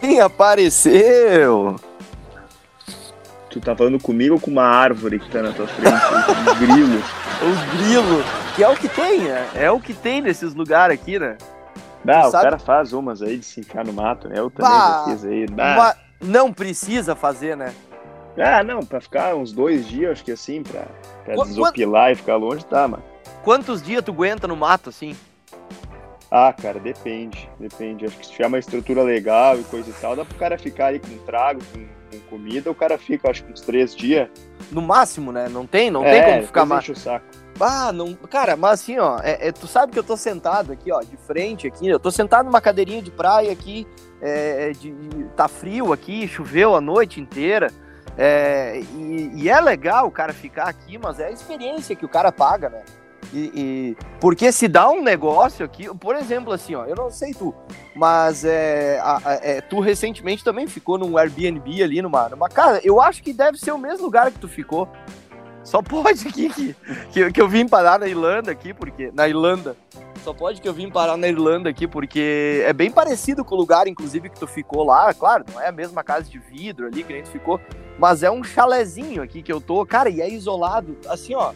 Quem apareceu? Tu tá falando comigo ou com uma árvore que tá na tua frente? um grilo. O grilo, que é o que tem, né? É o que tem nesses lugares aqui, né? Tu o sabe- cara faz umas aí de se enfiar no mato, né? Eu também Bah, já fiz aí. Uma- Não precisa fazer, né? ah, não, pra ficar uns dois dias, acho que assim, pra, pra Qu- desopilar e ficar longe, tá, mano. Quantos dias tu aguenta no mato, assim? Ah, cara, depende, depende. Acho que se tiver uma estrutura legal e coisa e tal, dá pro cara ficar ali com trago, com, com comida, o cara fica, acho que uns três dias. No máximo, né? Não tem, não é, tem como ficar mais. o saco. Ah, não. Cara, mas assim, ó, é- é- tu sabe que eu tô sentado aqui, ó, de frente aqui. Eu tô sentado numa cadeirinha de praia aqui. é, de, tá frio aqui, choveu a noite inteira. é, e, e é legal o cara ficar aqui, mas é a experiência que o cara paga, né? E, e- porque se dá um negócio aqui, por exemplo, assim, ó, eu não sei tu, mas é, a- a- é, tu recentemente também ficou num Airbnb ali numa, numa casa. Eu acho que deve ser o mesmo lugar que tu ficou. Só pode aqui que, que, que eu vim parar na Irlanda aqui, porque. Na Irlanda. Só pode que eu vim parar na Irlanda aqui, porque é bem parecido com o lugar, inclusive, que tu ficou lá. Claro, não é a mesma casa de vidro ali que a gente ficou, mas é um chalezinho aqui que eu tô. Cara, e é isolado. Assim, ó.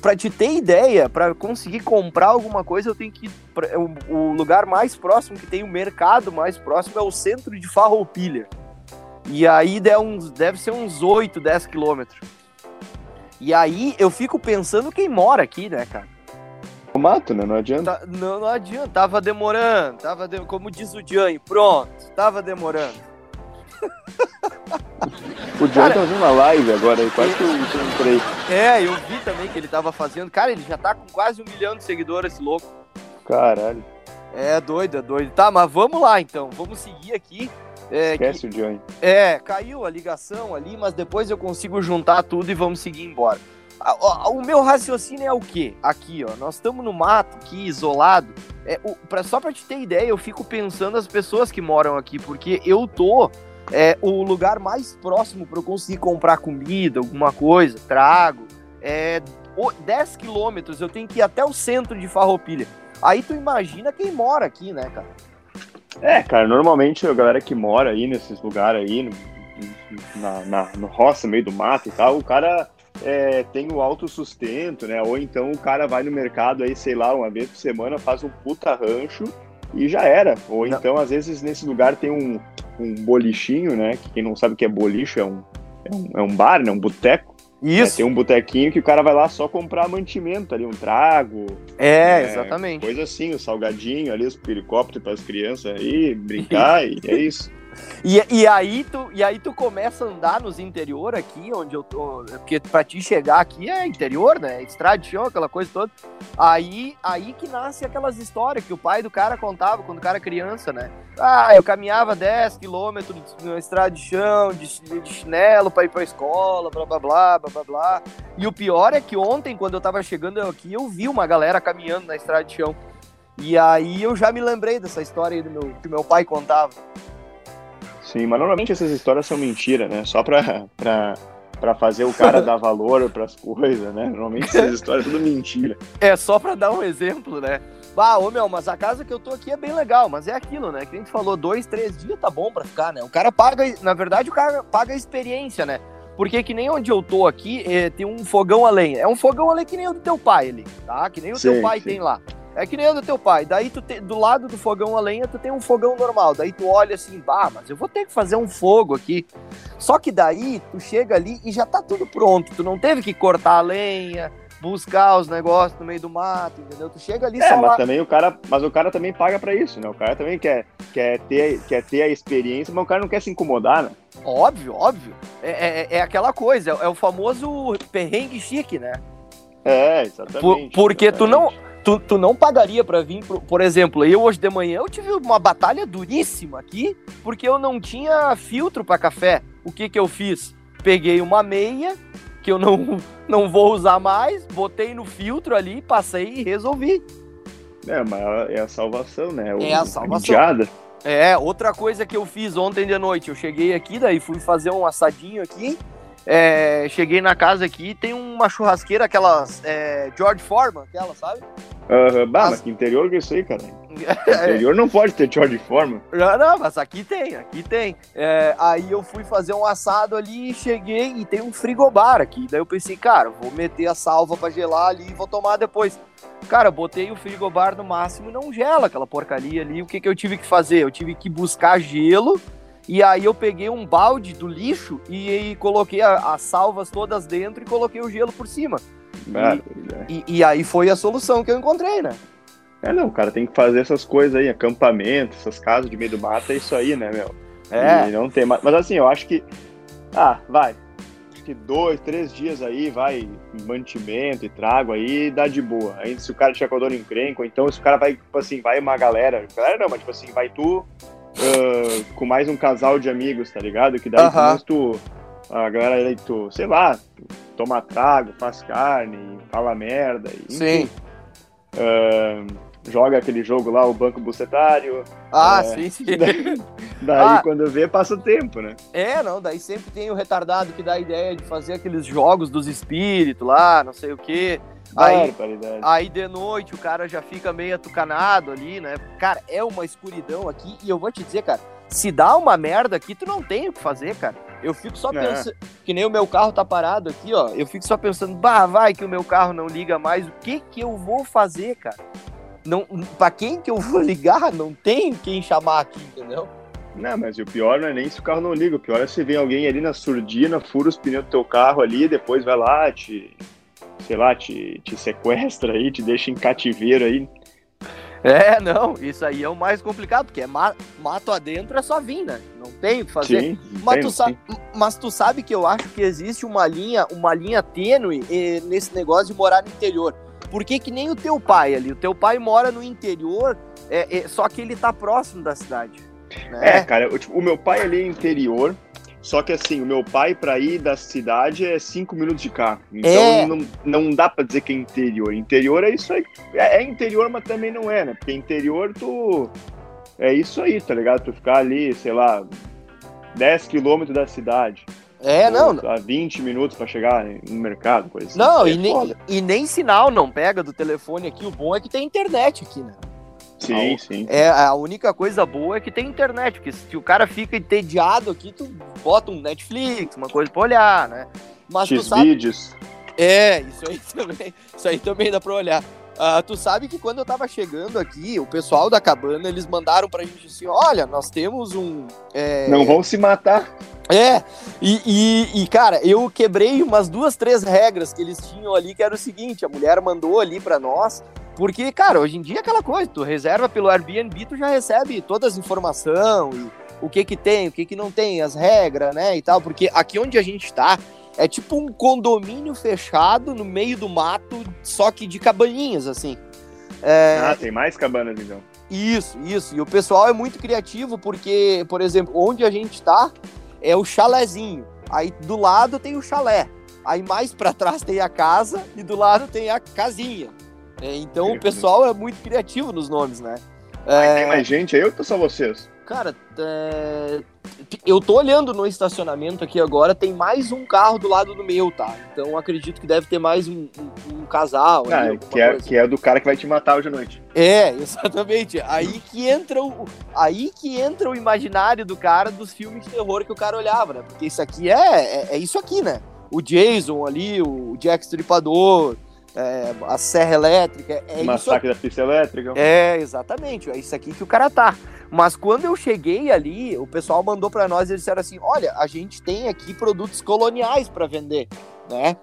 Pra te ter ideia, pra conseguir comprar alguma coisa, eu tenho que. ir pra- o, o lugar mais próximo que tem o mercado mais próximo é o centro de Farroupilha. E aí deve, uns, deve ser uns 8, 10 quilômetros. E aí eu fico pensando quem mora aqui, né, cara? O mato, né? Não adianta. Tá- não, não adianta, tava demorando, tava de- como diz o Jane, pronto, tava demorando. O John Cara- tá fazendo uma live agora quase que eu entrei. É, eu vi também que ele tava fazendo. Cara, ele já tá com quase um milhão de seguidores, esse louco. Caralho, É doido, é doido. Tá, mas vamos lá então, vamos seguir aqui. É, que- esquece o John. É, caiu a ligação ali, mas depois eu consigo juntar tudo e vamos seguir embora. O meu raciocínio é o quê? Aqui, ó, nós estamos no mato, aqui, isolado. É, o, pra, só pra te ter ideia, eu fico pensando as pessoas que moram aqui, porque eu tô é, o lugar mais próximo para eu conseguir comprar comida, alguma coisa, trago, é o- 10 quilômetros, eu tenho que ir até o centro de Farroupilha. Aí tu imagina quem mora aqui, né, cara? É, cara, normalmente a galera que mora aí nesses lugares aí, no, na, na, no roça, meio do mato e tal, o cara é, tem o autossustento, né? Ou então o cara vai no mercado aí, sei lá, uma vez por semana, faz um puta rancho e já era. Ou Não. então, às vezes, nesse lugar tem um, um bolichinho, né? Que quem não sabe o que é bolicho, é um, é um, é um bar, né? Um boteco. né? Isso. Tem um botequinho que o cara vai lá só comprar mantimento ali, um trago, É, É, exatamente. Coisa assim, o salgadinho ali, os piricópteros para as crianças aí, brincar, e é isso. E, e, aí tu, e aí tu começa a andar nos interior aqui, onde eu tô. Porque pra te chegar aqui é interior, né? Estrada de chão, aquela coisa toda. Aí, aí que nasce aquelas histórias que o pai do cara contava quando o cara era criança, né? Ah, eu caminhava 10 quilômetros na estrada de chão, de, de chinelo pra ir pra escola, blá blá blá, blá blá blá. E o pior é que ontem, quando eu tava chegando aqui, eu vi uma galera caminhando na estrada de chão. E aí eu já me lembrei dessa história aí do meu, que meu pai contava. Sim, mas normalmente essas histórias são mentira, né? Só pra, pra, pra fazer o cara dar valor pras coisas, né? Normalmente essas histórias são tudo mentira. É só pra dar um exemplo, né? Bah, ô meu, mas a casa que eu tô aqui é bem legal, mas é aquilo, né? Que a gente falou, dois, três dias tá bom pra ficar, né? O cara paga, na verdade, o cara paga a experiência, né? Porque que nem onde eu tô aqui, eh, tem um fogão a lenha. É um fogão a lenha que nem o do teu pai ali, tá? Que nem o teu Sim, pai sim. tem lá. É que nem o do teu pai. Daí tu te- do lado do fogão a lenha, tu tem um fogão normal. Daí tu olha assim, bah, mas eu vou ter que fazer um fogo aqui. Só que daí tu chega ali e já tá tudo pronto. Tu não teve que cortar a lenha, buscar os negócios no meio do mato, entendeu? Tu chega ali É, só mas lá. também o cara, mas o cara também paga pra isso, né? O cara também quer, quer, ter, quer ter a experiência, mas o cara não quer se incomodar, né? Óbvio, óbvio. É, é, é aquela coisa, é o famoso perrengue chique, né? É, exatamente. Por- porque tu exatamente. não, tu, tu não pagaria pra vir, pro- por exemplo, eu hoje de manhã eu tive uma batalha duríssima aqui, porque eu não tinha filtro pra café. O que que eu fiz? Peguei uma meia que eu não, não vou usar mais, botei no filtro ali, passei e resolvi. É, mas é a salvação, né? O- É a salvação. midiada. É, outra coisa que eu fiz ontem de noite, eu cheguei aqui, daí fui fazer um assadinho aqui, é, cheguei na casa aqui, tem uma churrasqueira, aquelas é, George Foreman, aquela, sabe? Aham, bah, As- mas que interior que é isso aí, cara? interior não pode ter de forma. Não, não, mas aqui tem, aqui tem. É, aí eu fui fazer um assado ali, cheguei e tem um frigobar aqui. Daí eu pensei, cara, vou meter a salva pra gelar ali e vou tomar depois. Cara, botei o frigobar no máximo e não gela aquela porcaria ali. O que, que eu tive que fazer? Eu tive que buscar gelo e aí eu peguei um balde do lixo e, e coloquei a, as salvas todas dentro e coloquei o gelo por cima. E, e, e, aí foi a solução que eu encontrei, né? É, não, o cara tem que fazer essas coisas aí, acampamento, essas casas de meio do mato, é isso aí, né, meu? É. E não tem mais. Mas assim, eu acho que. Ah, vai. Acho que dois, três dias aí, vai, mantimento e trago aí, dá de boa. Aí se o cara tiver com a dor encrenca, ou então se o cara vai, tipo assim, vai uma galera. Galera não, mas tipo assim, vai tu uh, com mais um casal de amigos, tá ligado? Que daí uh -huh. tu. A galera aí, tu, sei lá, tu toma trago, faz carne, fala merda. Enfim. Sim. Uh, joga aquele jogo lá, o Banco Bucetário. Ah, é, sim, sim. Daí, ah, quando vê, passa o tempo, né? É, não, daí sempre tem o retardado que dá a ideia de fazer aqueles jogos dos espíritos lá, não sei o quê. Aí, aí de noite o cara já fica meio atucanado ali, né? Cara, é uma escuridão aqui e eu vou te dizer, cara, se dá uma merda aqui, tu não tem o que fazer, cara. Eu fico só é. pensando, que nem o meu carro tá parado aqui, ó. Eu fico só pensando, bah, vai que o meu carro não liga mais, o que que eu vou fazer, cara? não, pra quem que eu vou ligar, não tem quem chamar aqui, entendeu? Não, mas o pior não é nem se o carro não liga, o pior é se vem alguém ali na surdina, fura os pneus do teu carro ali, depois vai lá, te, sei lá, te, te sequestra aí, te deixa em cativeiro aí. É, não, isso aí é o mais complicado, porque é ma mato adentro é só vir, né? Não tem o que fazer. Sim, mas, tem, tu sabe, mas tu sabe que eu acho que existe uma linha, uma linha tênue eh, nesse negócio de morar no interior. Porque que nem o teu pai ali, o teu pai mora no interior, é, é só que ele tá próximo da cidade. Né? É, cara, tipo, o meu pai ali é interior, só que assim, o meu pai para ir da cidade é cinco minutos de carro. Então é. não, não dá para dizer que é interior. Interior é isso aí. É, é, interior, mas também não é, né? Porque interior tu. É isso aí, tá ligado? Tu ficar ali, sei lá, 10 quilômetros da cidade. É, não. Há 20 minutos para chegar no mercado, coisa assim. Não, é e, nem, e nem sinal não pega do telefone aqui. O bom é que tem internet aqui, né? Sim, a, sim. É, a única coisa boa é que tem internet, porque se o cara fica entediado aqui, tu bota um Netflix, uma coisa pra olhar, né? Mas X sabe... vídeos. É, isso aí também, isso aí também dá pra olhar. Uh, tu sabe que quando eu tava chegando aqui, o pessoal da cabana, eles mandaram pra gente assim, olha, nós temos um... É... Não vão se matar. É, e, e, e, cara, eu quebrei umas duas, três regras que eles tinham ali, que era o seguinte, a mulher mandou ali para nós, porque, cara, hoje em dia é aquela coisa, tu reserva pelo Airbnb, tu já recebe todas as informações, o que que tem, o que que não tem, as regras, né, e tal, porque aqui onde a gente tá, é tipo um condomínio fechado no meio do mato, só que de cabaninhas, assim. É... Ah, tem mais cabanas então. Isso, isso. E o pessoal é muito criativo porque, por exemplo, onde a gente tá é o chalezinho. Aí do lado tem o chalé. Aí mais para trás tem a casa e do lado tem a casinha. É, então o pessoal é muito criativo nos nomes, né? É... Tem mais gente aí ou só vocês? Cara, é... eu tô olhando no estacionamento aqui agora, tem mais um carro do lado do meu, tá? Então acredito que deve ter mais um, um, um casal. Ah, ali, que, é, que é do cara que vai te matar hoje à noite. É, exatamente. Aí que entra o, aí que entra o imaginário do cara dos filmes de terror que o cara olhava, né? Porque isso aqui é, é, é isso aqui, né? O Jason ali, o Jack Stripador, é, a serra elétrica. É Massacre isso... da pista elétrica. É, exatamente. É isso aqui que o cara tá. Mas quando eu cheguei ali, o pessoal mandou para nós e eles disseram assim: olha, a gente tem aqui produtos coloniais para vender, né?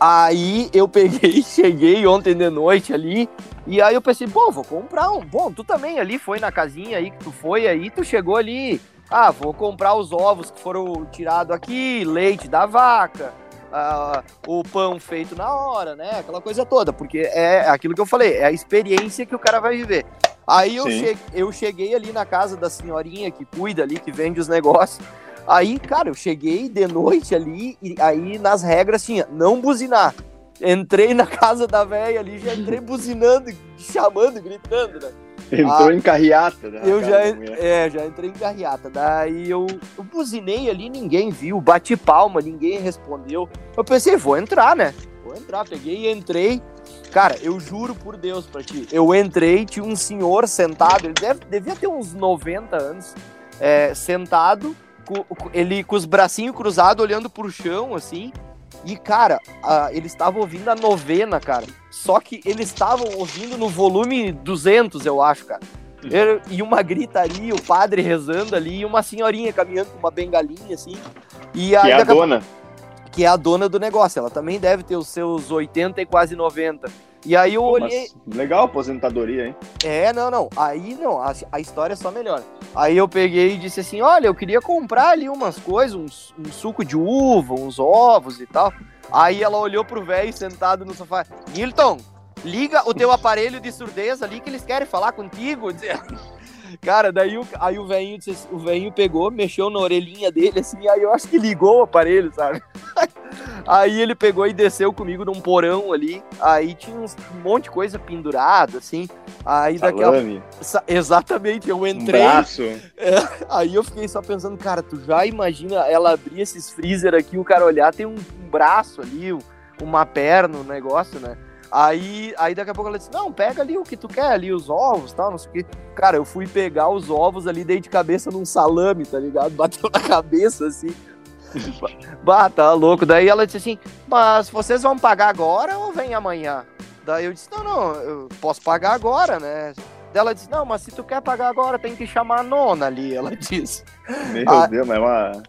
Aí eu peguei, cheguei ontem de noite ali, e aí eu pensei, bom, vou comprar um. Bom, tu também ali foi na casinha aí que tu foi aí, tu chegou ali. Ah, vou comprar os ovos que foram tirados aqui, leite da vaca, uh, o pão feito na hora, né? Aquela coisa toda, porque é aquilo que eu falei, é a experiência que o cara vai viver. Aí eu, che eu cheguei ali na casa da senhorinha que cuida ali, que vende os negócios. Aí, cara, eu cheguei de noite ali e aí nas regras tinha não buzinar. Entrei na casa da velha ali, já entrei buzinando, chamando, gritando, né? Entrou ah, em carreata, né? Eu já, é, já entrei em carreata. Daí eu, eu buzinei ali, ninguém viu, bati palma, ninguém respondeu. Eu pensei, vou entrar, né? Vou entrar, peguei e entrei. Cara, eu juro por Deus pra ti. Eu entrei, tinha um senhor sentado, ele deve, devia ter uns 90 anos, é, sentado, com, ele com os bracinhos cruzados, olhando pro chão, assim. E, cara, a, eles estavam ouvindo a novena, cara. Só que eles estavam ouvindo no volume 200, eu acho, cara. Eu, e uma gritaria, o padre rezando ali, e uma senhorinha caminhando com uma bengalinha, assim. E a, que é a dona que é a dona do negócio. Ela também deve ter os seus 80 e quase 90. E aí eu olhei. Mas legal aposentadoria, hein? É, não, não. Aí não, a, a história é só melhor. Aí eu peguei e disse assim: olha, eu queria comprar ali umas coisas, uns, um suco de uva, uns ovos e tal. Aí ela olhou pro velho sentado no sofá: Nilton, liga o teu aparelho de surdez ali que eles querem falar contigo. Cara, daí o, aí o velhinho, o velhinho pegou, mexeu na orelhinha dele, assim, aí eu acho que ligou o aparelho, sabe? Aí ele pegou e desceu comigo num porão ali, aí tinha um monte de coisa pendurada, assim, aí Salame. daquela... Exatamente, eu entrei... Um braço. É, aí eu fiquei só pensando, cara, tu já imagina ela abrir esses freezer aqui, o cara olhar, tem um, um braço ali, uma perna, um negócio, né? Aí, aí daqui a pouco ela disse: Não, pega ali o que tu quer, ali os ovos tal, não sei o quê. Cara, eu fui pegar os ovos ali, dei de cabeça num salame, tá ligado? Bateu na cabeça assim. bah, tá louco. Daí ela disse assim: Mas vocês vão pagar agora ou vem amanhã? Daí eu disse: Não, não, eu posso pagar agora, né? Daí ela disse: Não, mas se tu quer pagar agora, tem que chamar a nona ali. Ela disse: Meu ah, Deus, mas é uma.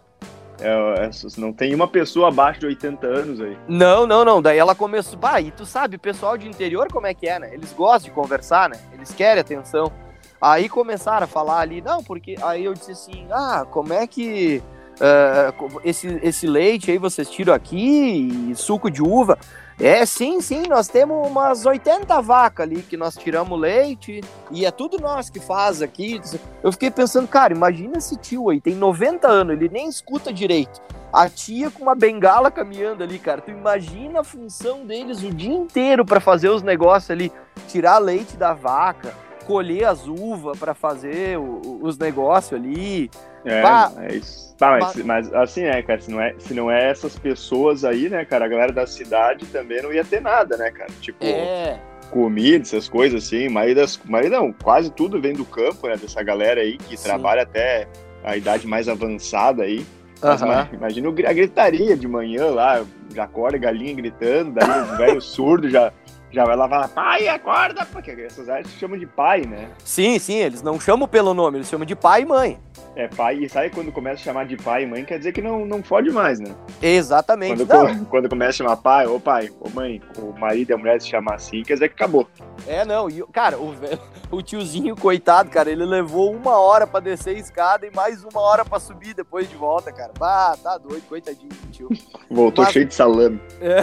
É, é, não tem uma pessoa abaixo de 80 anos aí. Não, não, não. Daí ela começou. Bah, e tu sabe, o pessoal de interior como é que é, né? Eles gostam de conversar, né? Eles querem atenção. Aí começaram a falar ali, não, porque. Aí eu disse assim: ah, como é que. Uh, esse, esse leite aí vocês tiram aqui, suco de uva. É, sim, sim, nós temos umas 80 vacas ali que nós tiramos leite e é tudo nós que faz aqui. Eu fiquei pensando, cara, imagina esse tio aí, tem 90 anos, ele nem escuta direito. A tia com uma bengala caminhando ali, cara. Tu imagina a função deles o dia inteiro para fazer os negócios ali, tirar leite da vaca, colher as uvas para fazer o, os negócios ali. É, bah, é. Tá, mas, mas, assim, né, cara, se não, é, se não é essas pessoas aí, né, cara, a galera da cidade também não ia ter nada, né, cara? Tipo, é. comida, essas coisas assim, mas, das, mas não, quase tudo vem do campo, né, dessa galera aí que Sim. trabalha até a idade mais avançada aí. Mas, imagina a gritaria de manhã lá, já acorda galinha gritando, daí o velho surdo já já vai lá falar, pai, acorda, porque essas áreas se chamam de pai, né? Sim, sim, eles não chamam pelo nome, eles chamam de pai e mãe. É, pai, e sabe quando começa a chamar de pai e mãe, quer dizer que não, não fode mais, né? Exatamente. Quando, quando começa a chamar pai, ou pai, ou mãe, o marido e a mulher se chamar assim, quer dizer que acabou. É, não, e, cara, o, o tiozinho, coitado, cara, ele levou uma hora pra descer a escada e mais uma hora pra subir depois de volta, cara. Bah, tá doido, coitadinho tio. Voltou Mas, cheio de salame. É.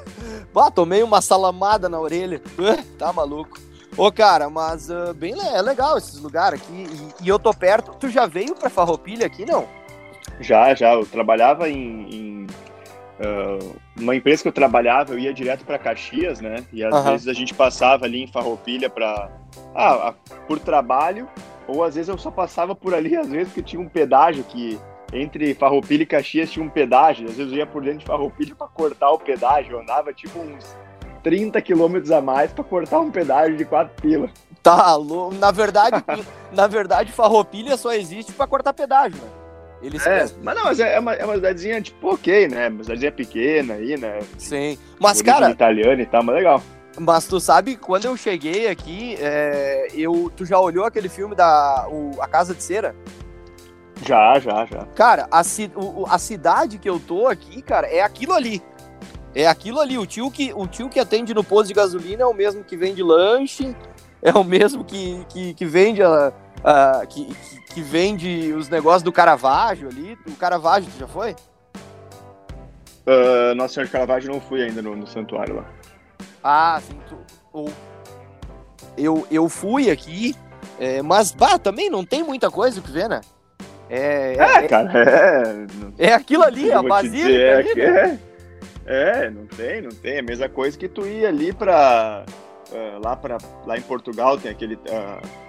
bah, tomei uma salamada na orelha. tá maluco. Ô, cara, mas uh, bem é legal esses lugares aqui. E, e, eu tô perto. Tu já veio pra Farroupilha aqui, não? Já, já. Eu trabalhava em. em uh, uma empresa que eu trabalhava, eu ia direto para Caxias, né? E às vezes a gente passava ali em Farroupilha para ah, por trabalho, ou às vezes eu só passava por ali, às vezes porque tinha um pedágio que entre Farroupilha e Caxias tinha um pedágio, às vezes eu ia por dentro de Farroupilha para cortar o pedágio, eu andava tipo uns 30 quilômetros a mais para cortar um pedágio de 4 pilas. Tá louco. Na verdade, na verdade, Farroupilha só existe para cortar pedágio, né? Eles é, mas não, mas é, é uma, é uma cidadezinha tipo ok, né? Uma cidadezinha pequena aí, né? Sim. Mas, cara. italiano e tal, mas legal. Mas tu sabe, quando eu cheguei aqui, é, eu, tu já olhou aquele filme da o, A Casa de Cera? Já, já, já. Cara, a, o, a cidade que eu tô aqui, cara, é aquilo ali. É aquilo ali, o tio que, o tio que atende no posto de gasolina é o mesmo que vende lanche, é o mesmo que, que, que vende a, a que, que, vende os negócios do Caravaggio ali. O Caravaggio, tu já foi? Uh, Nossa Senhora de Caravaggio não fui ainda no, no santuário lá. Ah, sim. Tu, ou, eu, eu fui aqui, é, mas bah, também não tem muita coisa o que ver, né? É, é, é cara, é. É aquilo ali, a basílica. É, ali, né? É, não tem, não tem. É a mesma coisa que tu ir ali pra. Uh, lá, pra, lá em Portugal tem aquele. Uh,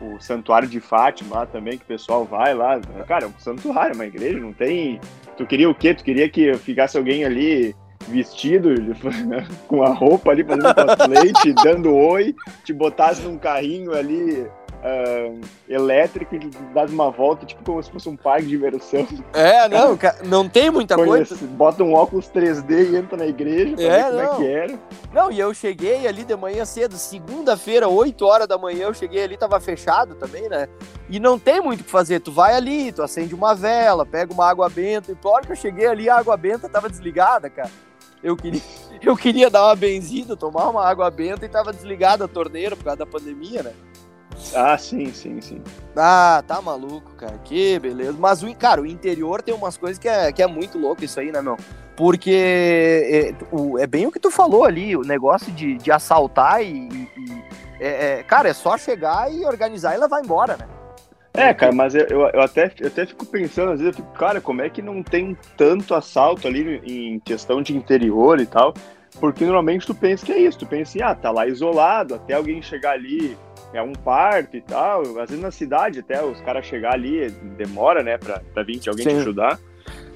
o Santuário de Fátima lá também, que o pessoal vai lá. Cara, é um santuário, uma igreja, não tem. Tu queria o quê? Tu queria que ficasse alguém ali vestido com a roupa ali, fazendo cosplay, te dando oi, te botasse num carrinho ali uh, elétrico e dá uma volta, tipo como se fosse um parque de diversão. É, não, não tem muita Conhece, coisa. Bota um óculos 3D e entra na igreja pra é, ver como não. é que era. Não, e eu cheguei ali de manhã cedo, segunda-feira, 8 horas da manhã, eu cheguei ali, tava fechado também, né? E não tem muito o que fazer. Tu vai ali, tu acende uma vela, pega uma água benta, e hora que eu cheguei ali, a água benta tava desligada, cara. Eu queria, eu queria dar uma benzida, tomar uma água benta e tava desligada a torneira por causa da pandemia, né? Ah, sim, sim, sim. Ah, tá maluco, cara. Que beleza. Mas, o, cara, o interior tem umas coisas que é, que é muito louco isso aí, né, meu? Porque é, o, é bem o que tu falou ali, o negócio de, de assaltar e. e é, é, cara, é só chegar e organizar e ela vai embora, né? É, cara, mas eu, eu, até, eu até fico pensando, às vezes eu fico, cara, como é que não tem tanto assalto ali em questão de interior e tal? Porque normalmente tu pensa que é isso, tu pensa assim, ah, tá lá isolado, até alguém chegar ali é um parto e tal. Às vezes na cidade até os caras chegar ali demora, né, pra, pra vir alguém Sim. te ajudar.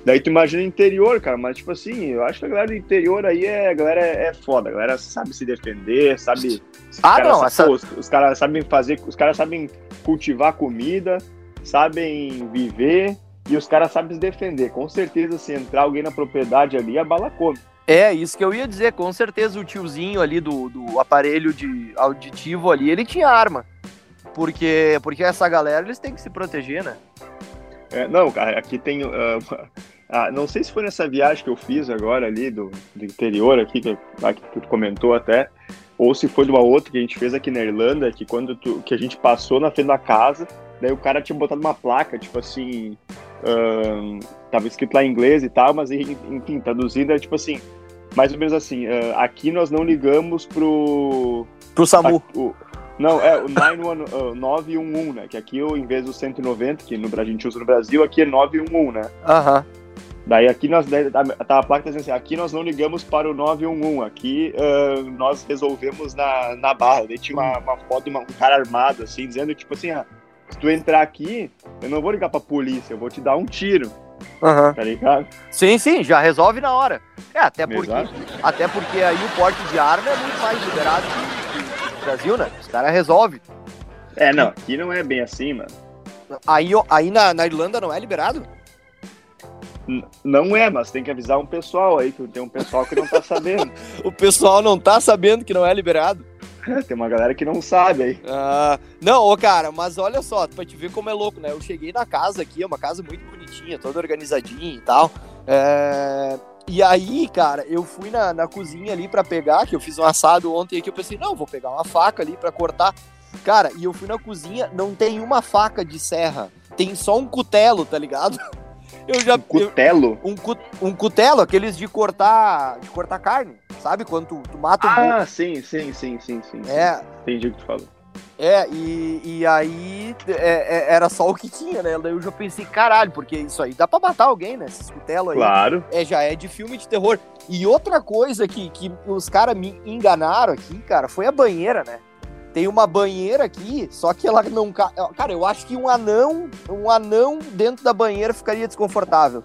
Daí tu imagina interior, cara, mas tipo assim, eu acho que a galera do interior aí é, a galera é, é foda, a galera sabe se defender, sabe. Ah, não, essa... pô, os, os caras sabem fazer, os caras sabem cultivar comida, sabem viver e os caras sabem se defender. Com certeza, se entrar alguém na propriedade ali, a bala come. É, isso que eu ia dizer, com certeza o tiozinho ali do, do aparelho de auditivo ali, ele tinha arma. Porque, porque essa galera, eles têm que se proteger, né? É, não, cara, aqui tem. Uh, ah, não sei se foi nessa viagem que eu fiz agora ali do, do interior aqui, que, que tu comentou até, ou se foi de uma outra que a gente fez aqui na Irlanda, que quando tu, que a gente passou na frente da casa, daí o cara tinha botado uma placa, tipo assim. Uh, tava escrito lá em inglês e tal, mas enfim, traduzindo é tipo assim, mais ou menos assim, uh, aqui nós não ligamos pro... Pro SAMU. o, não, é o 911, né? Que aqui, em vez do 190, que no, a gente usa no Brasil, aqui é 911, né? Aham. Daí aqui nós tá, tá a placa dizendo assim, aqui nós não ligamos para o 911, aqui uh, nós resolvemos na, na barra. Daí tinha uma, uma foto de um cara armado, assim, dizendo tipo assim, ah, se tu entrar aqui, eu não vou ligar pra polícia, eu vou te dar um tiro. Uhum. Tá ligado? Sim, sim, já resolve na hora. É, até porque, até porque aí o porte de arma é muito mais liberado que, no Brasil, né? Os caras resolvem. É, não, aqui não é bem assim, mano. Aí, aí na, na Irlanda não é liberado? N não é, mas tem que avisar um pessoal aí, que tem um pessoal que não tá sabendo. o pessoal não tá sabendo que não é liberado. Tem uma galera que não sabe aí. Ah, não, ô cara, mas olha só, pra te ver como é louco, né? Eu cheguei na casa aqui, é uma casa muito bonitinha, toda organizadinha e tal. É... E aí, cara, eu fui na, na cozinha ali para pegar, que eu fiz um assado ontem aqui, eu pensei, não, vou pegar uma faca ali para cortar. Cara, e eu fui na cozinha, não tem uma faca de serra, tem só um cutelo, tá ligado? Eu já, um cutelo? Eu, um, um cutelo, aqueles de cortar, de cortar carne, sabe? Quando tu, tu mata um Ah, sim, sim, sim, sim, sim. É. Entendi o que tu falou. É, e, e aí é, é, era só o que tinha, né? Daí eu já pensei, caralho, porque isso aí dá pra matar alguém, né? Esse cutelo aí. Claro. É, já é de filme de terror. E outra coisa que, que os caras me enganaram aqui, cara, foi a banheira, né? Tem uma banheira aqui, só que ela não. Cara, eu acho que um anão, um anão dentro da banheira ficaria desconfortável.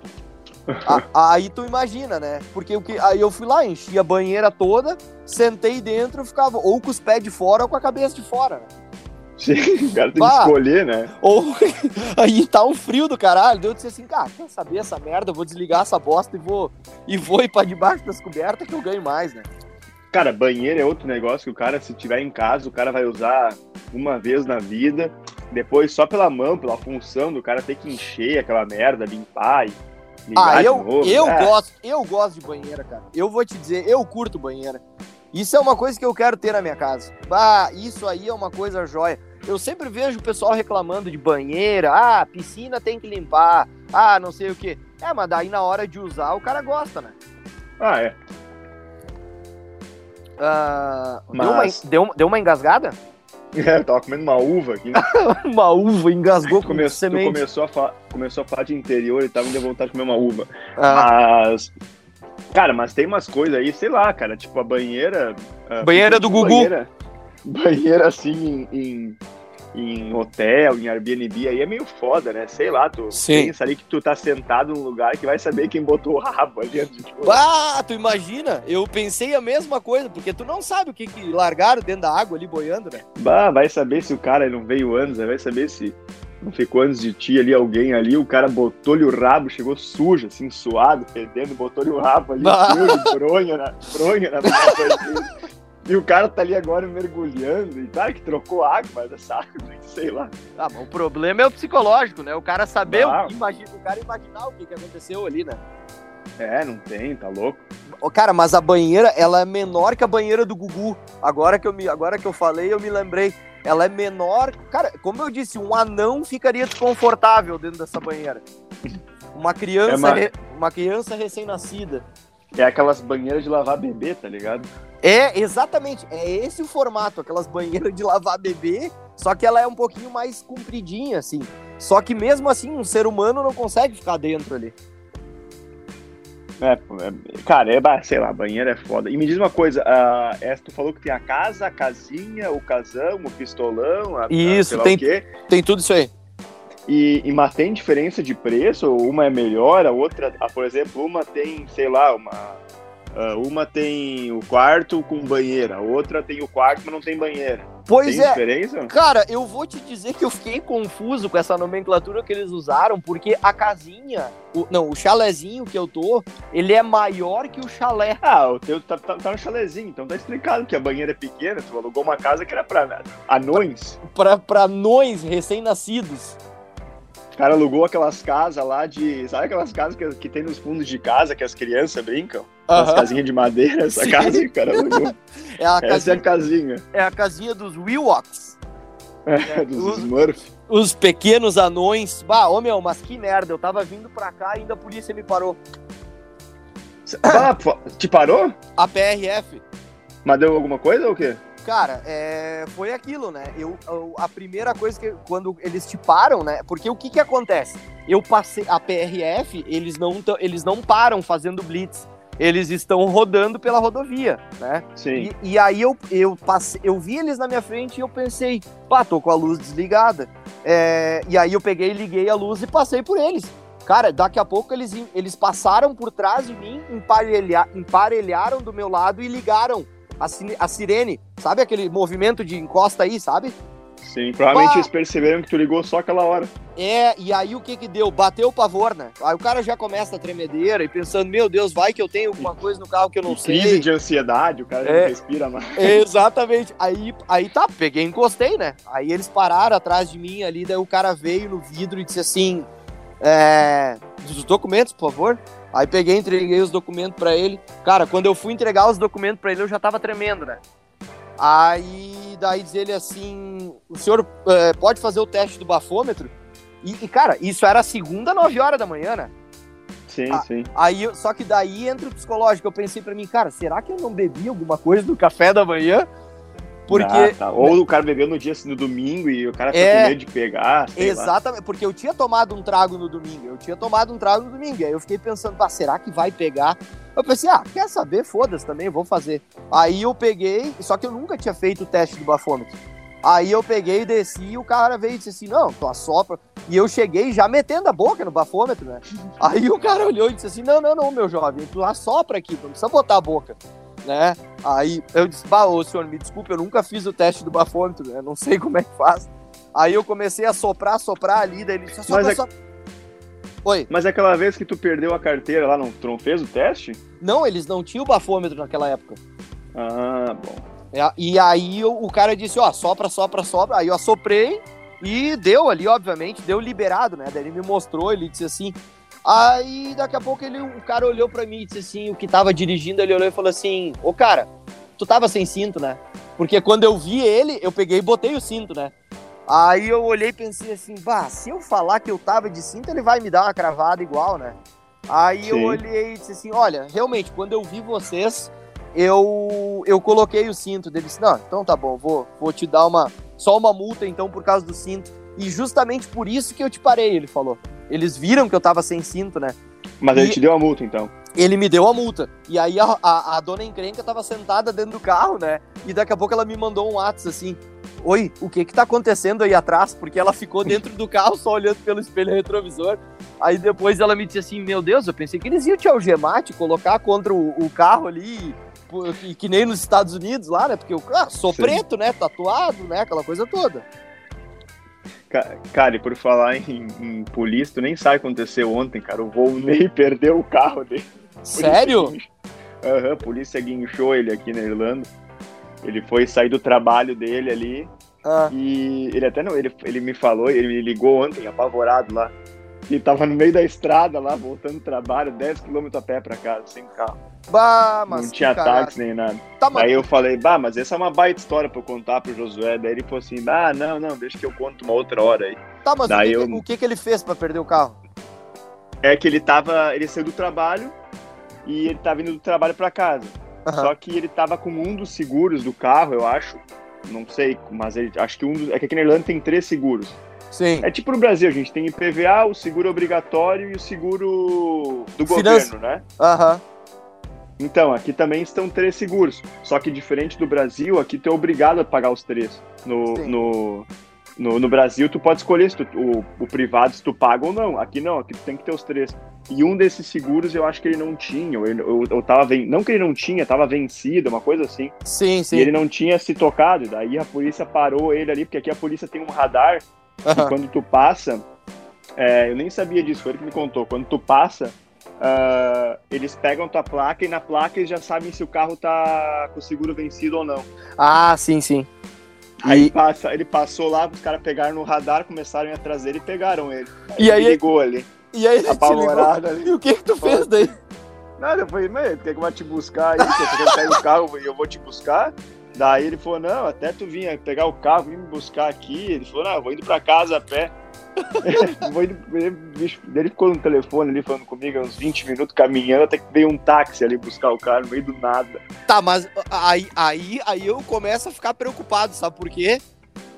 aí tu imagina, né? Porque que, aí eu fui lá, enchi a banheira toda, sentei dentro, ficava ou com os pés de fora ou com a cabeça de fora. Né? Sim, o cara tem bah, que escolher, né? Ou aí tá um frio do caralho. Deu eu disse assim, cara, quer saber essa merda? Eu vou desligar essa bosta e vou, e vou ir pra debaixo das cobertas que eu ganho mais, né? Cara, banheiro é outro negócio que o cara, se tiver em casa, o cara vai usar uma vez na vida. Depois, só pela mão, pela função do cara ter que encher aquela merda, limpar e ah, eu, eu é. gosto, eu gosto de banheira, cara. Eu vou te dizer, eu curto banheira. Isso é uma coisa que eu quero ter na minha casa. Ah, isso aí é uma coisa jóia. Eu sempre vejo o pessoal reclamando de banheira, ah, piscina tem que limpar, ah, não sei o que. É, mas daí na hora de usar o cara gosta, né? Ah, é. Uh, mas... deu, uma, deu, deu uma engasgada? É, eu tava comendo uma uva aqui. uma uva, engasgou com começou, semente. Começou a, falar, começou a falar de interior e tava me deu vontade de comer uma uva. Ah. Mas... Cara, mas tem umas coisas aí, sei lá, cara, tipo a banheira... Banheira do Gugu. Banheira, banheira assim, em, em em hotel, em Airbnb, aí é meio foda, né? Sei lá, tu Sim. pensa ali que tu tá sentado num lugar que vai saber quem botou o rabo ali antes de tu. Ah, tu imagina? Eu pensei a mesma coisa, porque tu não sabe o que, que largaram dentro da água ali boiando, né? Bah, vai saber se o cara não veio antes, né? vai saber se não ficou antes de ti ali alguém ali, o cara botou-lhe o rabo, chegou sujo, assim, suado, fedendo, botou-lhe o rabo ali, sujo, bronha na, bronha na na- E o cara tá ali agora mergulhando, e claro que trocou água, mas é saco, sei lá. Ah, mas o problema é o psicológico, né? O cara saber, Ah. o, imagina, o cara imaginar o que, que aconteceu ali, né? É, não tem, tá louco. Ô, Cara, mas a banheira, ela é menor que a banheira do Gugu. Agora que eu, me, agora que eu falei, eu me lembrei. Ela é menor. Cara, como eu disse, um anão ficaria desconfortável dentro dessa banheira. Uma criança, É uma- re- uma criança recém-nascida. É aquelas banheiras de lavar bebê, tá ligado? É, exatamente. É esse o formato, aquelas banheiras de lavar bebê, só que ela é um pouquinho mais compridinha, assim. Só que mesmo assim, um ser humano não consegue ficar dentro ali. É, é- cara, é, sei lá, banheiro é foda. E me diz uma coisa, ah, essa tu falou que tem a casa, a casinha, o casão, o pistolão, a, a Isso, lá tem- o quê. Tem tudo isso aí. E, e mas tem diferença de preço? Uma é melhor, a outra, ah, por exemplo, uma tem, sei lá, uma. Ah, uma tem o quarto com banheira, outra tem o quarto, mas não tem banheira. Pois tem é. diferença? Cara, eu vou te dizer que eu fiquei confuso com essa nomenclatura que eles usaram, porque a casinha, o, não, o chalezinho que eu tô, ele é maior que o chalé. Ah, o teu tá, tá, tá no chalezinho, então tá explicado que a banheira é pequena, tu alugou uma casa que era pra anões. Pra, pra anões recém-nascidos. O cara alugou aquelas casas lá de. Sabe aquelas casas que, que tem nos fundos de casa que as crianças brincam? As Aham. casinhas de madeira, essa Sim. casa que o cara. É a, Essa é a casinha é a casinha dos Willox. é, os- dos Smurfs. Os pequenos anões. Bah, ô meu, mas que merda. Eu tava vindo pra cá e ainda a polícia me parou. Ah, te parou? A PRF. Mas deu alguma coisa ou o quê? Cara, é, foi aquilo, né? Eu, eu- a primeira coisa que quando eles te param, né? Porque o que que acontece? Eu passei a PRF, eles não eles não param fazendo blitz. Eles estão rodando pela rodovia, né? Sim. E, e aí eu, eu passei, eu vi eles na minha frente e eu pensei, pá, tô com a luz desligada. É, e aí eu peguei, liguei a luz e passei por eles. Cara, daqui a pouco eles, eles passaram por trás de mim, emparelha, emparelharam do meu lado e ligaram a, a sirene. Sabe aquele movimento de encosta aí, sabe? Sim. Provavelmente Bah. eles perceberam que tu ligou só aquela hora. É, e aí o que que deu? Bateu o pavor, né? Aí o cara já começa a tremedeira e pensando, meu Deus, vai que eu tenho alguma coisa no carro que eu não E sei. crise de ansiedade, o cara É. não respira mais. Exatamente. Aí, aí tá, peguei e encostei, né? Aí eles pararam atrás de mim ali, daí o cara veio no vidro e disse assim: é, os documentos, por favor. Aí peguei, entreguei os documentos pra ele. Cara, quando eu fui entregar os documentos pra ele, eu já tava tremendo, né? Aí daí diz ele assim: o senhor é, pode fazer o teste do bafômetro? E, e, cara, isso era segunda, 9 horas da manhã, né? Sim, Ah. sim. Aí, só que daí entra o psicológico. Eu pensei pra mim, cara, será que eu não bebi alguma coisa do café da manhã? Porque. Ah, tá. Ou o cara bebeu no dia no domingo e o cara ficou É. com medo de pegar. sei lá. Exatamente, porque eu tinha tomado um trago no domingo. Eu tinha tomado um trago no domingo. Aí eu fiquei pensando, pá, será que vai pegar? Eu pensei, ah, quer saber? Foda-se também, vou fazer. Aí eu peguei, só que eu nunca tinha feito o teste do bafômetro. Aí eu peguei e desci e o cara veio e disse assim: não, tu assopra. E eu cheguei já metendo a boca no bafômetro, né? Aí o cara olhou e disse assim: não, não, não, meu jovem, tu assopra aqui, tu não precisa botar a boca. Né? Aí eu disse: bah, ô senhor, me desculpe, eu nunca fiz o teste do bafômetro, né? Não sei como é que faz. Aí eu comecei a soprar, soprar ali, daí ele disse: sopra, Mas é- sopra. Oi. Mas aquela vez que tu perdeu a carteira lá, não, tu não fez o teste? Não, eles não tinham bafômetro naquela época. Ah, bom. É, E aí eu- o cara disse, ó, sopra, sopra, sopra. Aí eu assoprei e deu ali, obviamente, deu liberado, né? Daí ele me mostrou, ele disse assim. Aí daqui a pouco ele, o cara olhou pra mim e disse assim, o que tava dirigindo, ele olhou e falou assim, ô cara, tu tava sem cinto, né? Porque quando eu vi ele, eu peguei e botei o cinto, né? Aí eu olhei e pensei assim, bah, se eu falar que eu tava de cinto, ele vai me dar uma cravada igual, né? Aí eu Sim. olhei e disse assim, olha, realmente, quando eu vi vocês, eu, eu coloquei o cinto. Ele disse, não, então tá bom, vou, vou te dar uma só uma multa então por causa do cinto. E justamente por isso que eu te parei, ele falou. Eles viram que eu tava sem cinto, né? Mas ele E- te deu a multa, então. Ele me deu a multa. E aí a, a, a dona encrenca tava sentada dentro do carro, né? E daqui a pouco ela me mandou um WhatsApp assim: oi, o que que tá acontecendo aí atrás? Porque ela ficou dentro do carro só olhando pelo espelho retrovisor. Aí depois ela me disse assim, meu Deus, eu pensei que eles iam te algemar, te colocar contra o, o carro ali, que, que, nem nos Estados Unidos lá, né? Porque eu ah, sou Sim. preto, né? Tatuado, né? Aquela coisa toda. Cara, e por falar em, em polícia, tu nem sabe o que aconteceu ontem, cara. O Volney perdeu o carro dele. Sério? Aham, uhum, polícia guinchou ele aqui na Irlanda. Ele foi sair do trabalho dele ali. Ah. E ele até não, ele, ele me falou, ele me ligou ontem, apavorado lá. E tava no meio da estrada lá, voltando do trabalho, 10km a pé pra casa, sem carro. Bah, mas não tinha táxi nem nada. Tá, Aí eu falei, bah, mas essa é uma baita história pra eu contar pro Josué. Daí ele falou assim, ah, não, não, deixa que eu conto uma outra hora aí. Tá, mas Daí o, que, eu... o que, que ele fez pra perder o carro? É que ele tava, ele saiu do trabalho e ele tava indo do trabalho pra casa. Uhum. Só que ele tava com um dos seguros do carro, eu acho. Não sei, mas ele, acho que um dos. É que aqui na Irlanda tem três seguros. Sim. É tipo no Brasil, a gente tem IPVA, o seguro obrigatório e o seguro do governo, né? Aham. Uhum. Então, aqui também estão três seguros. Só que diferente do Brasil, aqui tu é obrigado a pagar os três. No, no, no, no, Brasil, tu pode escolher se tu, o, o privado se tu paga ou não. Aqui não, aqui tu tem que ter os três. E um desses seguros eu acho que ele não tinha, ou eu, eu tava ven... não que ele não tinha, tava vencido, uma coisa assim. Sim, sim. E ele não tinha se tocado, daí a polícia parou ele ali, porque aqui a polícia tem um radar. E quando tu passa, é, eu nem sabia disso, foi ele que me contou, quando tu passa, uh, eles pegam tua placa e na placa eles já sabem se o carro tá com o seguro vencido ou não. Ah, sim, sim. Aí passa, ele passou lá, os caras pegaram no radar, começaram a trazer e pegaram ele. Aí e aí ligou ali. E aí ele Apavorado ali. E o que que tu fez daí? Nada, eu falei, tu quer que eu vá te buscar aí? Você quer pegar o carro e eu vou te buscar? Daí ele falou, não, até tu vinha pegar o carro, vir me buscar aqui. Ele falou, não, eu vou indo pra casa a pé. ele ficou no telefone ali falando comigo uns 20 minutos caminhando até que veio um táxi ali buscar o cara no meio do nada. Tá, mas aí, aí, aí eu começo a ficar preocupado, sabe por quê?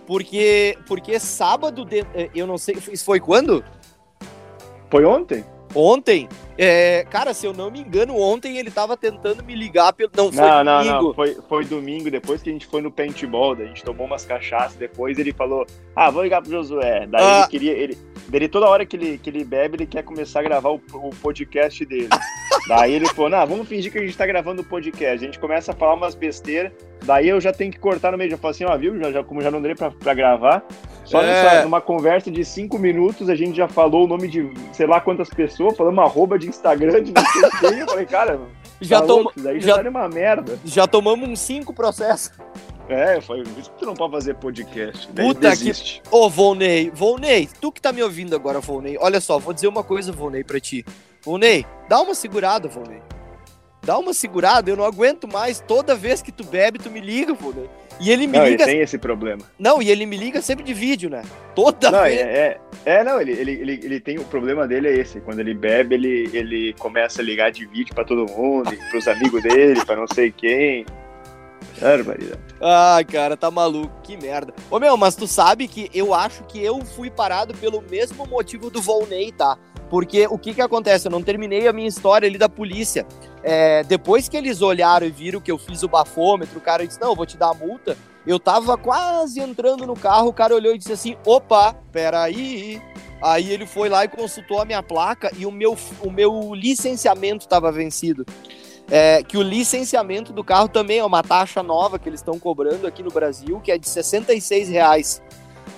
Porque, porque sábado, de, eu não sei, isso foi quando? Foi ontem? Ontem? É, cara, se eu não me engano, ontem ele tava tentando me ligar pelo. Não, foi não, domingo. Não, não, foi, foi domingo, depois que a gente foi no paintball, a gente tomou umas cachaças, depois ele falou: Ah, vou ligar pro Josué. Daí ah. ele queria. Ele, toda hora que ele, que ele bebe, ele quer começar a gravar o, o podcast dele. daí ele falou: Não, vamos fingir que a gente tá gravando o podcast. A gente começa a falar umas besteiras, daí eu já tenho que cortar no meio. Já falo assim: Ó, viu? Já, já, como já não dei pra, pra gravar. Só é. nessa, numa conversa de cinco minutos a gente já falou o nome de sei lá quantas pessoas, falando uma arroba de Instagram, de não sei o que. Eu falei, cara, já, tá tom... daí já, já tá uma merda. Já tomamos uns cinco processos. É, foi isso que tu não pode fazer podcast. Puta desiste. que. Ô, Volney, Volney, tu que tá me ouvindo agora, Volney, olha só, vou dizer uma coisa, Volney, pra ti. Volney, dá uma segurada, Volney. Dá uma segurada, eu não aguento mais. Toda vez que tu bebe, tu me liga, Volney. E ele me não, liga. Ele tem esse problema. Não, e ele me liga sempre de vídeo, né? Toda não, vez. É, é, é, não, ele, ele, ele, ele tem. O problema dele é esse. Quando ele bebe, ele, ele começa a ligar de vídeo pra todo mundo, pros amigos dele, pra não sei quem. Barbaridade. Ai, cara, tá maluco, que merda. Ô meu, mas tu sabe que eu acho que eu fui parado pelo mesmo motivo do Volney, tá? Porque o que que acontece? Eu não terminei a minha história ali da polícia. É, depois que eles olharam e viram que eu fiz o bafômetro, o cara disse: Não, eu vou te dar a multa. Eu tava quase entrando no carro, o cara olhou e disse assim: Opa, peraí. Aí ele foi lá e consultou a minha placa e o meu, o meu licenciamento estava vencido é, que o licenciamento do carro também é uma taxa nova que eles estão cobrando aqui no Brasil, que é de 66 reais.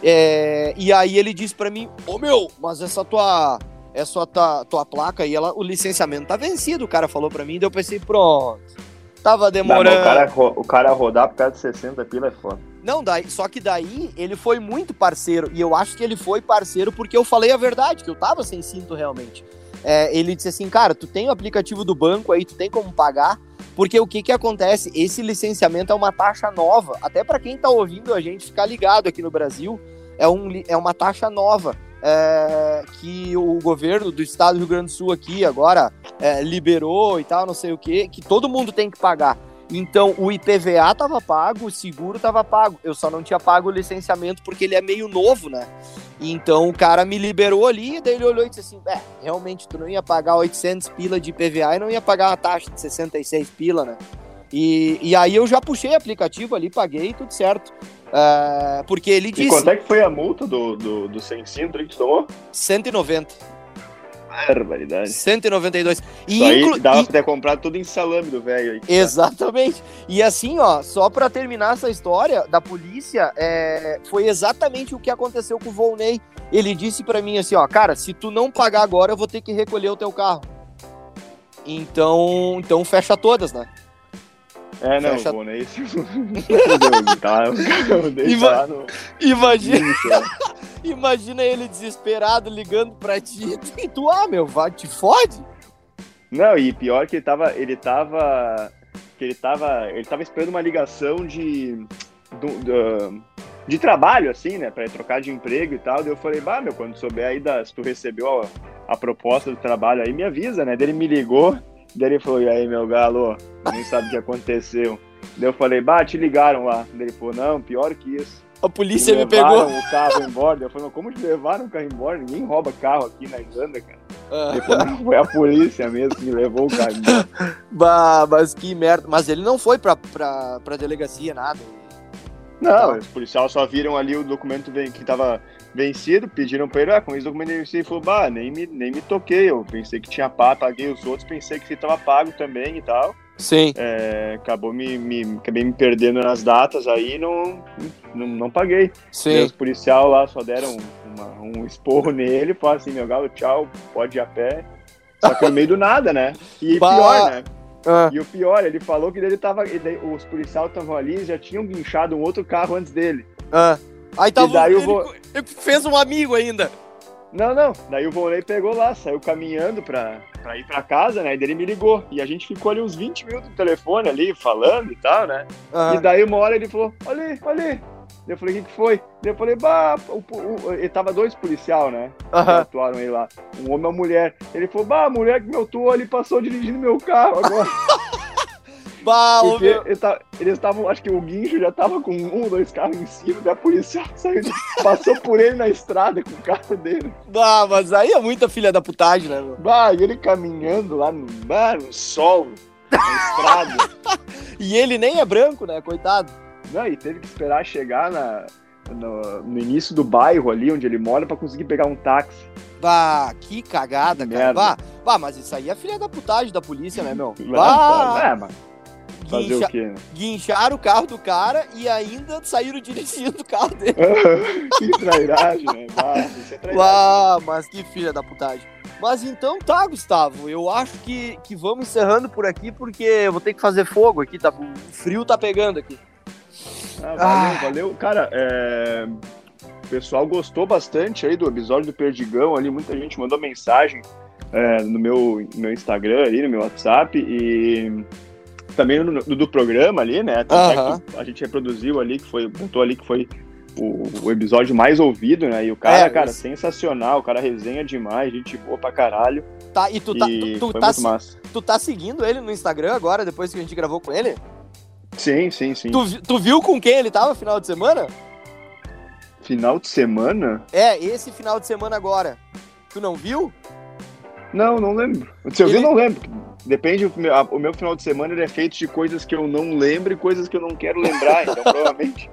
É, e aí ele disse para mim, ô oh, meu, mas essa tua essa tua, tua placa aí, ela, o licenciamento tá vencido, o cara falou para mim, daí eu pensei, pronto, tava demorando. Não, o, cara, o cara rodar por causa de 60 pila é foda. Não, daí, só que daí ele foi muito parceiro, e eu acho que ele foi parceiro porque eu falei a verdade, que eu tava sem cinto realmente é, ele disse assim, cara, tu tem o aplicativo do banco aí, tu tem como pagar, porque o que que acontece? Esse licenciamento é uma taxa nova, até para quem tá ouvindo a gente ficar ligado aqui no Brasil, é, um, é uma taxa nova. É, que o governo do estado do Rio Grande do Sul aqui agora é, liberou e tal, não sei o que, que todo mundo tem que pagar. Então o IPVA tava pago, o seguro tava pago. Eu só não tinha pago o licenciamento porque ele é meio novo, né? Então o cara me liberou ali, daí ele olhou e disse assim: É, realmente tu não ia pagar 800 pila de IPVA e não ia pagar uma taxa de 66 pila, né? E, e aí eu já puxei o aplicativo ali, paguei tudo certo. Uh, porque ele disse. E quanto é que foi a multa do, do, do sem cinto que tu tomou? 190. Barbaridade. 192. E aí dava e... pra ter comprado tudo em salame do velho aí. Exatamente. E assim, ó, só pra terminar essa história da polícia, é... foi exatamente o que aconteceu com o Volney. Ele disse para mim assim, ó, cara, se tu não pagar agora, eu vou ter que recolher o teu carro. Então, então fecha todas, né? É, não, Fecha... o Volney... tá, Ima... no... Imagina... Imagina ele desesperado ligando pra ti e tu, ah, meu, vai, te fode? Não, e pior que ele tava. Ele tava. Que ele tava. Ele tava esperando uma ligação de. Do, de trabalho, assim, né? Pra trocar de emprego e tal. Daí eu falei, bah, meu, quando souber aí da, se tu recebeu a, a proposta do trabalho aí, me avisa, né? Daí ele me ligou, daí ele falou, e aí, meu galo, nem sabe o que aconteceu. Daí eu falei, bah, te ligaram lá. Daí ele falou, não, pior que isso. A polícia me, me pegou. o carro embora. Eu falei, como te levaram o carro embora? Ninguém rouba carro aqui na Irlanda, cara. Ah. Depois, não, foi a polícia mesmo que me levou o carro embora. bah, mas que merda. Mas ele não foi pra, pra, pra delegacia, nada. Não, tá. os policiais só viram ali o documento que tava vencido, pediram pra ele, ah, com esse documento vencido, ele falou, bah, nem me, nem me toquei, eu pensei que tinha pago, paguei os outros, pensei que você tava pago também e tal. Sim. É, acabou me, me, acabei me perdendo nas datas aí não, não, não paguei. Sim. os policiais lá só deram uma, um esporro nele, falaram assim, meu galo, tchau, pode ir a pé. Só que no meio do nada, né? E bah. pior, né? Ah. E o pior, ele falou que ele tava. Ele, os policiais estavam ali já tinham guinchado um outro carro antes dele. Ah. Aí tava. E daí ele, vou... ele fez um amigo ainda. Não, não. Daí o Volney pegou lá, saiu caminhando pra, pra ir pra casa, né? E ele me ligou. E a gente ficou ali uns 20 minutos no telefone ali, falando e tal, né? Uhum. E daí uma hora ele falou, olha ali, olha ali. Eu falei, o que, que foi? Eu falei, bah, o, o, ele tava dois policial, né? Uhum. Que atuaram aí lá. Um homem e uma mulher. Ele falou, bah, a mulher que me atuou ali passou dirigindo meu carro agora. Bah, Porque eles estavam, acho que o guincho já tava com um ou dois carros em cima, da polícia saiu, passou por ele na estrada com o carro dele. Bah, mas aí é muita filha da putagem, né, meu? Bah, e ele caminhando lá no, no sol, na estrada. e ele nem é branco, né, coitado. Não, e teve que esperar chegar na, no, no início do bairro ali onde ele mora para conseguir pegar um táxi. Bah, que cagada, cara. Bah, bah, mas isso aí é filha da putagem da polícia, né, meu? Bah, é, mas Fazer Guincha, o quê? Né? Guincharam o carro do cara e ainda saíram dirigindo o carro dele. que trairagem, né? Isso é trairagem. Ah, mas que filha da putagem. Mas então tá, Gustavo. Eu acho que, que vamos encerrando por aqui, porque eu vou ter que fazer fogo aqui. Tá, o frio tá pegando aqui. Ah, valeu, ah. valeu. Cara, é... o pessoal gostou bastante aí do episódio do Perdigão ali. Muita gente mandou mensagem é, no meu, no meu Instagram ali, no meu WhatsApp. E também no, do programa ali, né? É a gente reproduziu ali, que foi, botou ali que foi o, o, episódio mais ouvido, né? E o cara, é, cara, sensacional, o cara resenha demais, gente boa pra caralho. Tá, e tu tá, tu, tu tá, tu tá seguindo ele no Instagram agora, depois que a gente gravou com ele? Sim, sim, sim. Tu, tu viu com quem ele tava final de semana? Final de semana? É, esse final de semana agora. Tu não viu? Não, não lembro. Se eu ele... vi, não lembro. Depende, o meu, final de semana ele é feito de coisas que eu não lembro e coisas que eu não quero lembrar, então provavelmente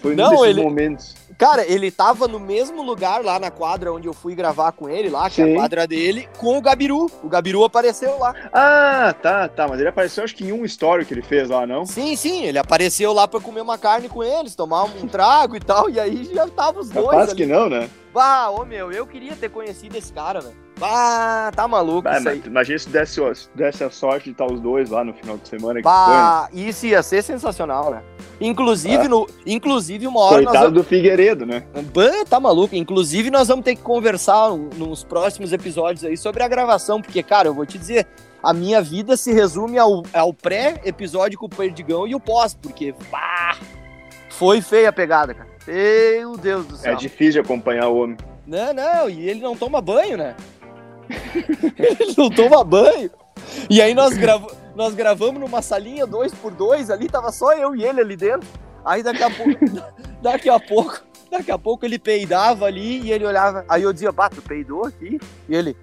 foi não, desses ele... momentos. Cara, ele tava no mesmo lugar lá na quadra onde eu fui gravar com ele lá, que Sim. é a quadra dele, com o Gabiru. O Gabiru apareceu lá. Ah, tá, tá. Mas ele apareceu acho que em um story que ele fez lá, não? Sim, sim. Ele apareceu lá pra comer uma carne com eles, tomar um trago e tal. E aí já tava os dois. Capaz que não, né? Bah, ô meu, eu queria ter conhecido esse cara, velho. Ah, tá maluco bah, isso aí. Imagina se desse, desse a sorte de estar os dois lá no final de semana. Bah, foi, né? isso ia ser sensacional, né? Inclusive, ah. no, inclusive uma hora Coitado vamos... do Figueiredo, né? Bah, tá maluco. Inclusive, nós vamos ter que conversar nos próximos episódios aí sobre a gravação, porque, cara, eu vou te dizer, a minha vida se resume ao, ao pré-episódio com o Perdigão e o pós, porque, bah, foi feia a pegada, cara. Meu Deus do céu. É difícil acompanhar o homem. Não, não, e ele não toma banho, né? Ele não toma banho. E aí nós, grava nós gravamos numa salinha dois por dois ali, tava só eu e ele ali dentro. Aí daqui a pouco, daqui a pouco, daqui a pouco ele peidava ali e ele olhava. Aí eu dizia, bato, peidou aqui? E ele,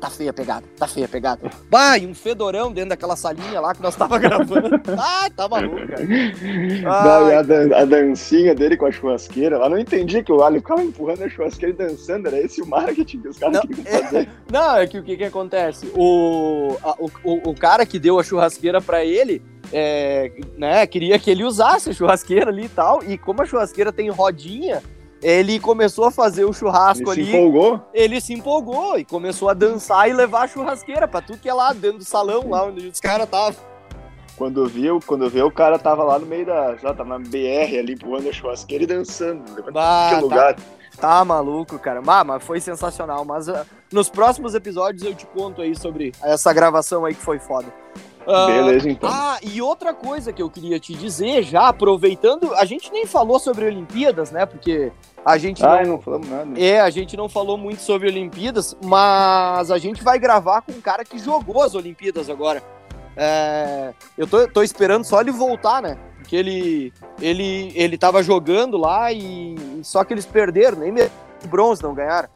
tá feia a pegada, tá feia a pegada. Bah, e um fedorão dentro daquela salinha lá que nós tava gravando. Ai, tá maluco, cara. Não, e a, dan a, dancinha dele com a churrasqueira, lá não entendi que o Ali ficava empurrando a churrasqueira e dançando, era esse o marketing que os caras queriam fazer. É, não, é que o que que acontece? O, a, o, o cara que deu a churrasqueira pra ele, é, né, queria que ele usasse a churrasqueira ali e tal, e como a churrasqueira tem rodinha, ele começou a fazer o churrasco ele ali. Se empolgou? Ele se empolgou e começou a dançar e levar a churrasqueira pra tudo que é lá dentro do salão, lá onde os caras estavam. Quando viu, quando viu, o cara tava lá no meio da. Já tava na BR ali empurrando a churrasqueira e dançando. Bah, que lugar. Tá, tá maluco, cara. Bah, mas foi sensacional. Mas uh, nos próximos episódios eu te conto aí sobre essa gravação aí que foi foda. Uh, Beleza, então. Ah, e outra coisa que eu queria te dizer, já aproveitando, a gente nem falou sobre Olimpíadas, né? Porque a gente ah, não, não falamos nada. É, a gente não falou muito sobre Olimpíadas, mas a gente vai gravar com um cara que jogou as Olimpíadas agora. É, eu tô, tô, esperando só ele voltar, né? Porque ele, ele, ele tava jogando lá e só que eles perderam, nem mesmo bronze não ganharam.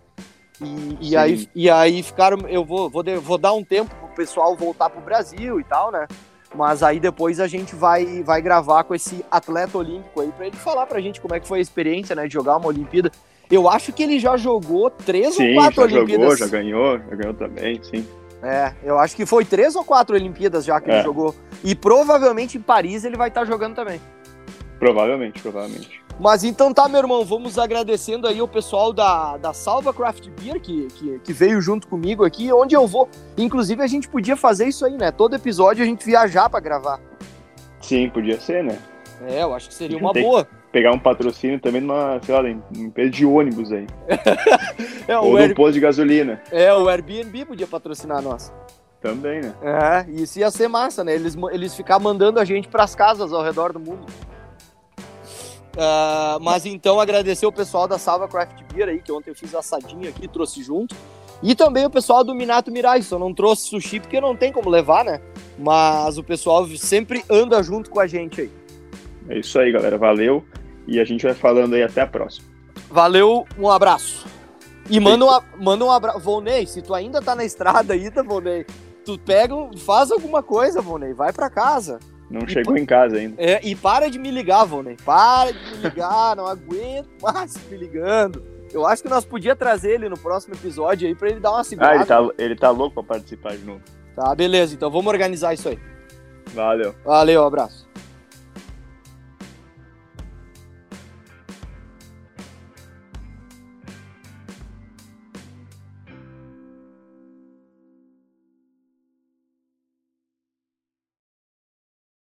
E, e aí, e aí ficaram. Eu vou, vou, vou dar um tempo pro pessoal voltar pro Brasil e tal, né? Mas aí depois a gente vai, vai gravar com esse atleta olímpico aí para ele falar pra gente como é que foi a experiência, né, de jogar uma Olimpíada. Eu acho que ele já jogou três sim, ou quatro já Olimpíadas. Jogou, já ganhou, já ganhou também, sim. É, eu acho que foi três ou quatro Olimpíadas já que é. ele jogou. E provavelmente em Paris ele vai estar tá jogando também. Provavelmente, provavelmente. Mas então tá, meu irmão, vamos agradecendo aí o pessoal da, da Salva Craft Beer que, que, que, veio junto comigo aqui, onde eu vou. Inclusive, a gente podia fazer isso aí, né? Todo episódio a gente viajar para gravar. Sim, podia ser, né? É, eu acho que seria uma boa. Pegar um patrocínio também numa, sei lá, empresa de ônibus aí. é, Ou Air... posto de gasolina. É, o Airbnb podia patrocinar nós. Também, né? É, isso ia ser massa, né? Eles, eles ficar mandando a gente pras casas ao redor do mundo. Uh, mas então agradecer o pessoal da Salva Craft Beer aí, que ontem eu fiz assadinho aqui, trouxe junto. E também o pessoal do Minato Mirai, só não trouxe sushi porque não tem como levar, né? Mas o pessoal sempre anda junto com a gente aí. É isso aí, galera. Valeu. E a gente vai falando aí até a próxima. Valeu, um abraço. E manda um, manda um abraço. Volney, se tu ainda tá na estrada aí, tá, Volney? Tu pega, faz alguma coisa, Volney. Vai para casa. Não e chegou em casa ainda. É, e para de me ligar, Volney. Para de me ligar, não aguento mais me ligando. Eu acho que nós podíamos trazer ele no próximo episódio aí pra ele dar uma segurada. Ah, ele tá, ele tá louco pra participar de novo. Tá, beleza. Então vamos organizar isso aí. Valeu. Valeu, um abraço.